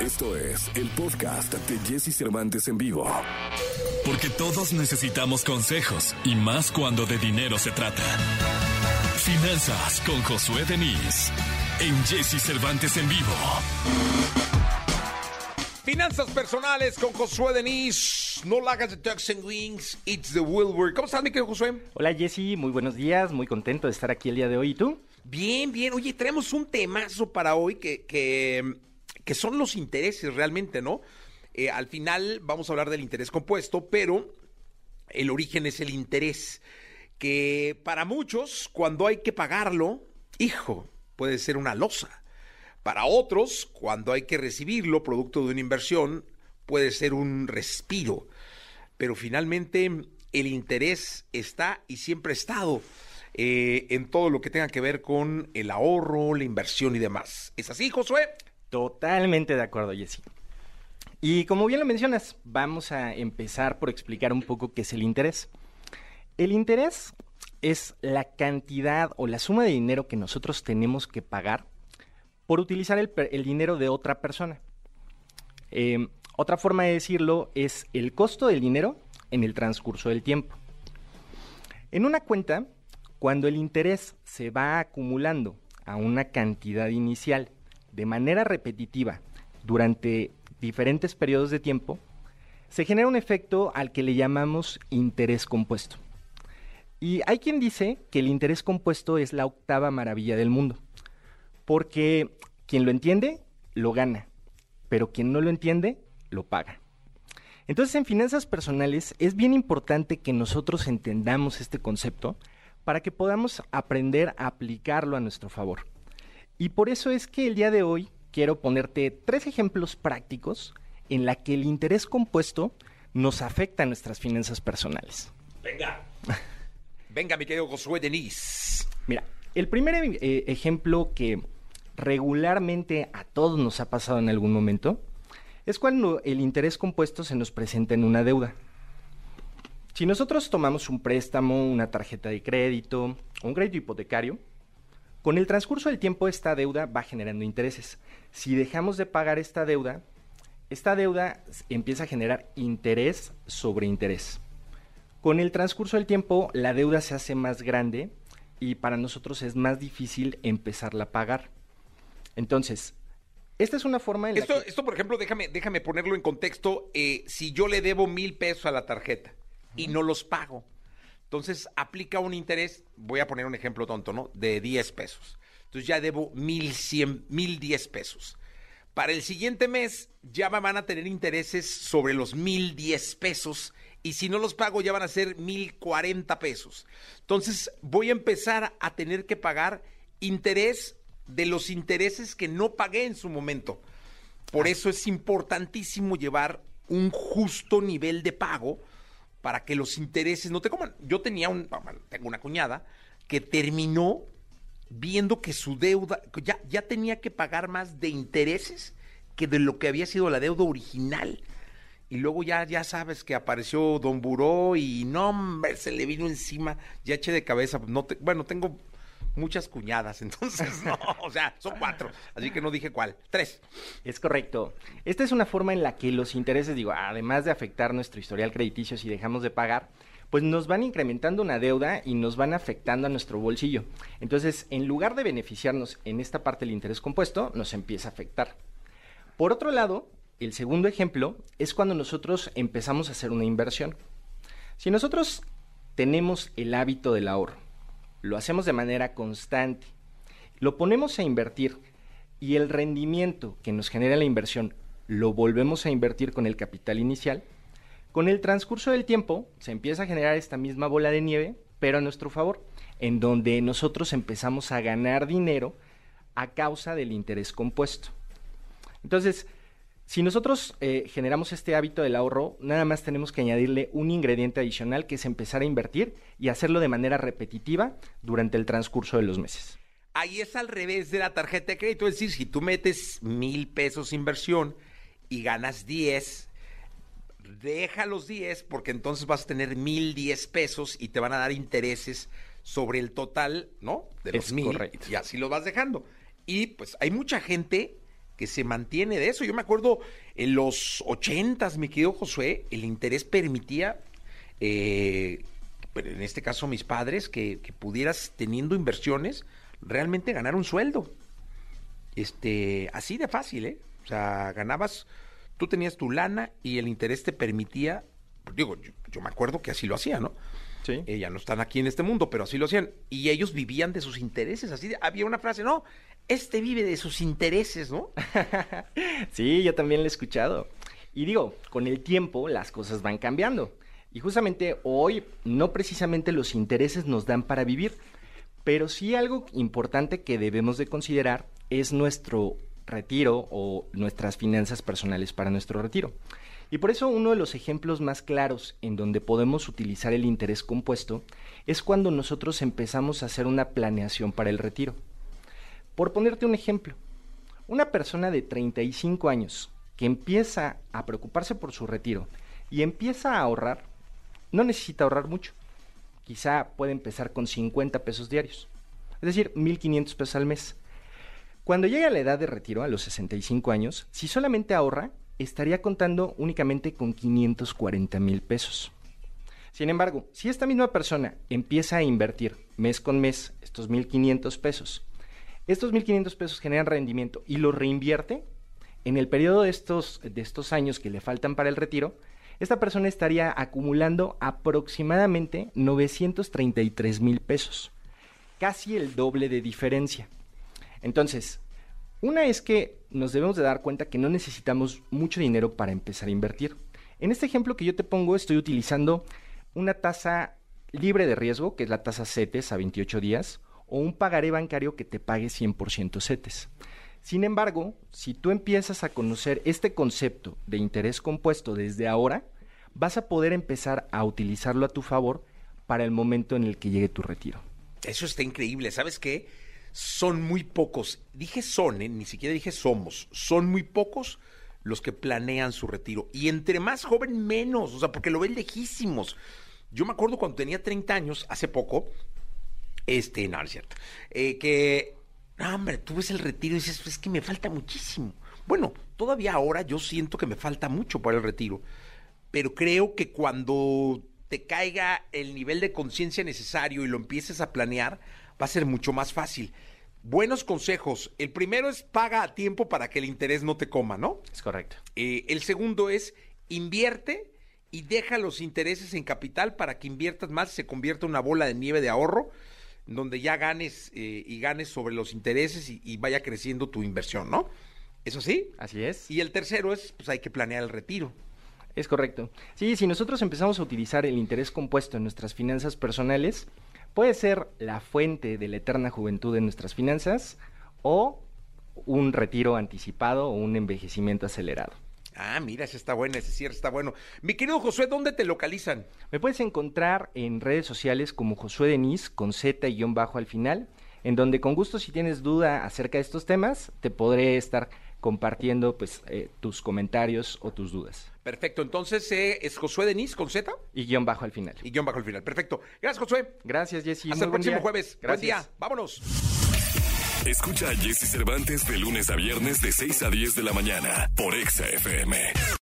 Esto es el podcast de Jesse Cervantes en vivo. Porque todos necesitamos consejos y más cuando de dinero se trata. Finanzas con Josué Denis en Jesse Cervantes en vivo. Finanzas personales con Josué Denis. No la hagas de Ducks and Wings, it's the Wilbur. ¿Cómo estás, mi querido Josué? Hola Jesse, muy buenos días, muy contento de estar aquí el día de hoy. ¿Y tú? Bien, bien. Oye, tenemos un temazo para hoy que, que, que son los intereses realmente, ¿no? Eh, al final vamos a hablar del interés compuesto, pero el origen es el interés, que para muchos, cuando hay que pagarlo, hijo, puede ser una losa. Para otros, cuando hay que recibirlo, producto de una inversión, puede ser un respiro. Pero finalmente el interés está y siempre ha estado eh, en todo lo que tenga que ver con el ahorro, la inversión y demás. ¿Es así, Josué? Totalmente de acuerdo, Jesse. Y como bien lo mencionas, vamos a empezar por explicar un poco qué es el interés. El interés es la cantidad o la suma de dinero que nosotros tenemos que pagar por utilizar el, dinero de otra persona. Eh, otra forma de decirlo es el costo del dinero en el transcurso del tiempo. En una cuenta, cuando el interés se va acumulando a una cantidad inicial de manera repetitiva durante diferentes periodos de tiempo, se genera un efecto al que le llamamos interés compuesto. Y hay quien dice que el interés compuesto es la octava maravilla del mundo, porque quien lo entiende, lo gana, pero quien no lo entiende, lo paga. Entonces en finanzas personales es bien importante que nosotros entendamos este concepto para que podamos aprender a aplicarlo a nuestro favor. Y por eso es que el día de hoy quiero ponerte tres ejemplos prácticos en la que el interés compuesto nos afecta a nuestras finanzas personales. Venga. Venga, mi querido Josué Denis. Mira, el primer eh, ejemplo que regularmente a todos nos ha pasado en algún momento es cuando el interés compuesto se nos presenta en una deuda. Si nosotros tomamos un préstamo, una tarjeta de crédito, un crédito hipotecario, con el transcurso del tiempo esta deuda va generando intereses. Si dejamos de pagar esta deuda, esta deuda empieza a generar interés sobre interés. Con el transcurso del tiempo, la deuda se hace más grande y para nosotros es más difícil empezarla a pagar. Entonces, esta es una forma en esto, la que... Esto, por ejemplo, déjame, déjame ponerlo en contexto. Eh, si yo le debo mil pesos a la tarjeta y no los pago, entonces aplica un interés, voy a poner un ejemplo tonto, ¿no? De 10 pesos. Entonces ya debo mil cien, mil diez pesos. Para el siguiente mes ya me van a tener intereses sobre los mil diez pesos y si no los pago ya van a ser mil cuarenta pesos. Entonces voy a empezar a tener que pagar interés de los intereses que no pagué en su momento. Por eso es importantísimo llevar un justo nivel de pago para que los intereses no te coman. Yo tenía un, tengo una cuñada que terminó viendo que su deuda ya, ya tenía que pagar más de intereses que de lo que había sido la deuda original. Y luego ya, ya sabes que apareció Don Buró y no, se le vino encima, ya eché de cabeza. No te, bueno, tengo muchas cuñadas, entonces no, o sea, son cuatro, así que no dije cuál, tres. Es correcto. Esta es una forma en la que los intereses, digo, además de afectar nuestro historial crediticio si dejamos de pagar, pues nos van incrementando una deuda y nos van afectando a nuestro bolsillo. Entonces, en lugar de beneficiarnos en esta parte del interés compuesto, nos empieza a afectar. Por otro lado, el segundo ejemplo es cuando nosotros empezamos a hacer una inversión. Si nosotros tenemos el hábito del ahorro, lo hacemos de manera constante, lo ponemos a invertir y el rendimiento que nos genera la inversión lo volvemos a invertir con el capital inicial, con el transcurso del tiempo se empieza a generar esta misma bola de nieve, pero a nuestro favor, en donde nosotros empezamos a ganar dinero a causa del interés compuesto. Entonces, si nosotros eh, generamos este hábito del ahorro, nada más tenemos que añadirle un ingrediente adicional que es empezar a invertir y hacerlo de manera repetitiva durante el transcurso de los meses. Ahí es al revés de la tarjeta de crédito, es decir, si tú metes mil pesos inversión y ganas 10, deja los 10 porque entonces vas a tener mil diez pesos y te van a dar intereses sobre el total, ¿no? De los Es mil. correcto. Y así lo vas dejando. Y pues hay mucha gente que se mantiene de eso. Yo me acuerdo en los ochentas, mi querido Josué, el interés permitía, eh, en este caso mis padres, que, pudieras teniendo inversiones realmente ganar un sueldo. Este, así de fácil, ¿eh? O sea, ganabas, tú tenías tu lana y el interés te permitía, digo, yo me acuerdo que así lo hacía, ¿no? Sí. Eh, ya no están aquí en este mundo, pero así lo hacían. Y ellos vivían de sus intereses. Así de- había una frase, no, este vive de sus intereses, ¿no? Sí, yo también lo he escuchado. Y digo, con el tiempo las cosas van cambiando. Y justamente hoy no precisamente los intereses nos dan para vivir, pero sí algo importante que debemos de considerar es nuestro retiro o nuestras finanzas personales para nuestro retiro. Y por eso uno de los ejemplos más claros en donde podemos utilizar el interés compuesto es cuando nosotros empezamos a hacer una planeación para el retiro. Por ponerte un ejemplo, una persona de 35 años que empieza a preocuparse por su retiro y empieza a ahorrar, no necesita ahorrar mucho. Quizá puede empezar con 50 pesos diarios, es decir, 1.500 pesos al mes. Cuando llegue a la edad de retiro, a los 65 años, si solamente ahorra, estaría contando únicamente con 540 mil pesos. Sin embargo, si esta misma persona empieza a invertir mes con mes estos 1.500 pesos, estos 1.500 pesos generan rendimiento y los reinvierte, en el periodo de estos, de estos años que le faltan para el retiro, esta persona estaría acumulando aproximadamente 933 mil pesos, casi el doble de diferencia. Entonces, una es que nos debemos de dar cuenta que no necesitamos mucho dinero para empezar a invertir. En este ejemplo que yo te pongo, estoy utilizando una tasa libre de riesgo, que es la tasa CETES a 28 días, o un pagaré bancario que te pague 100% CETES. Sin embargo, si tú empiezas a conocer este concepto de interés compuesto desde ahora, vas a poder empezar a utilizarlo a tu favor para el momento en el que llegue tu retiro. Eso está increíble. ¿Sabes qué? Son muy pocos. Dije son, ¿eh? ni siquiera dije somos. Son muy pocos los que planean su retiro. Y entre más joven, menos. O sea, porque lo ven lejísimos. Yo me acuerdo cuando tenía 30 años, hace poco, este, no es cierto, eh, que, no, hombre, tú ves el retiro y dices, es que me falta muchísimo. Bueno, todavía ahora yo siento que me falta mucho para el retiro, pero creo que cuando te caiga el nivel de conciencia necesario y lo empieces a planear, va a ser mucho más fácil. Buenos consejos. El primero es paga a tiempo para que el interés no te coma, ¿no? Es correcto. Eh, el segundo es invierte y deja los intereses en capital para que inviertas más se convierta en una bola de nieve de ahorro donde ya ganes eh, y ganes sobre los intereses y, y vaya creciendo tu inversión, ¿no? ¿Eso sí? Así es. Y el tercero es, pues hay que planear el retiro. Es correcto. Sí, si nosotros empezamos a utilizar el interés compuesto en nuestras finanzas personales, puede ser la fuente de la eterna juventud de nuestras finanzas o un retiro anticipado o un envejecimiento acelerado. Ah, mira, ese está bueno, ese cierre está bueno. Mi querido Josué, ¿dónde te localizan? Me puedes encontrar en redes sociales como Josué Denis con Z y guion bajo al final, en donde con gusto si tienes duda acerca de estos temas, te podré estar compartiendo pues eh, tus comentarios o tus dudas. Perfecto, entonces eh, es Josué Denis con Z Y guion bajo al final. y guion bajo el final. Perfecto. Gracias, Josué. Gracias, Jessy. Hasta Muy el buen próximo día. jueves. Buen Gracias. día. Vámonos. Escucha a Jesse Cervantes de lunes a viernes de 6 a 10 de la mañana por Exa FM.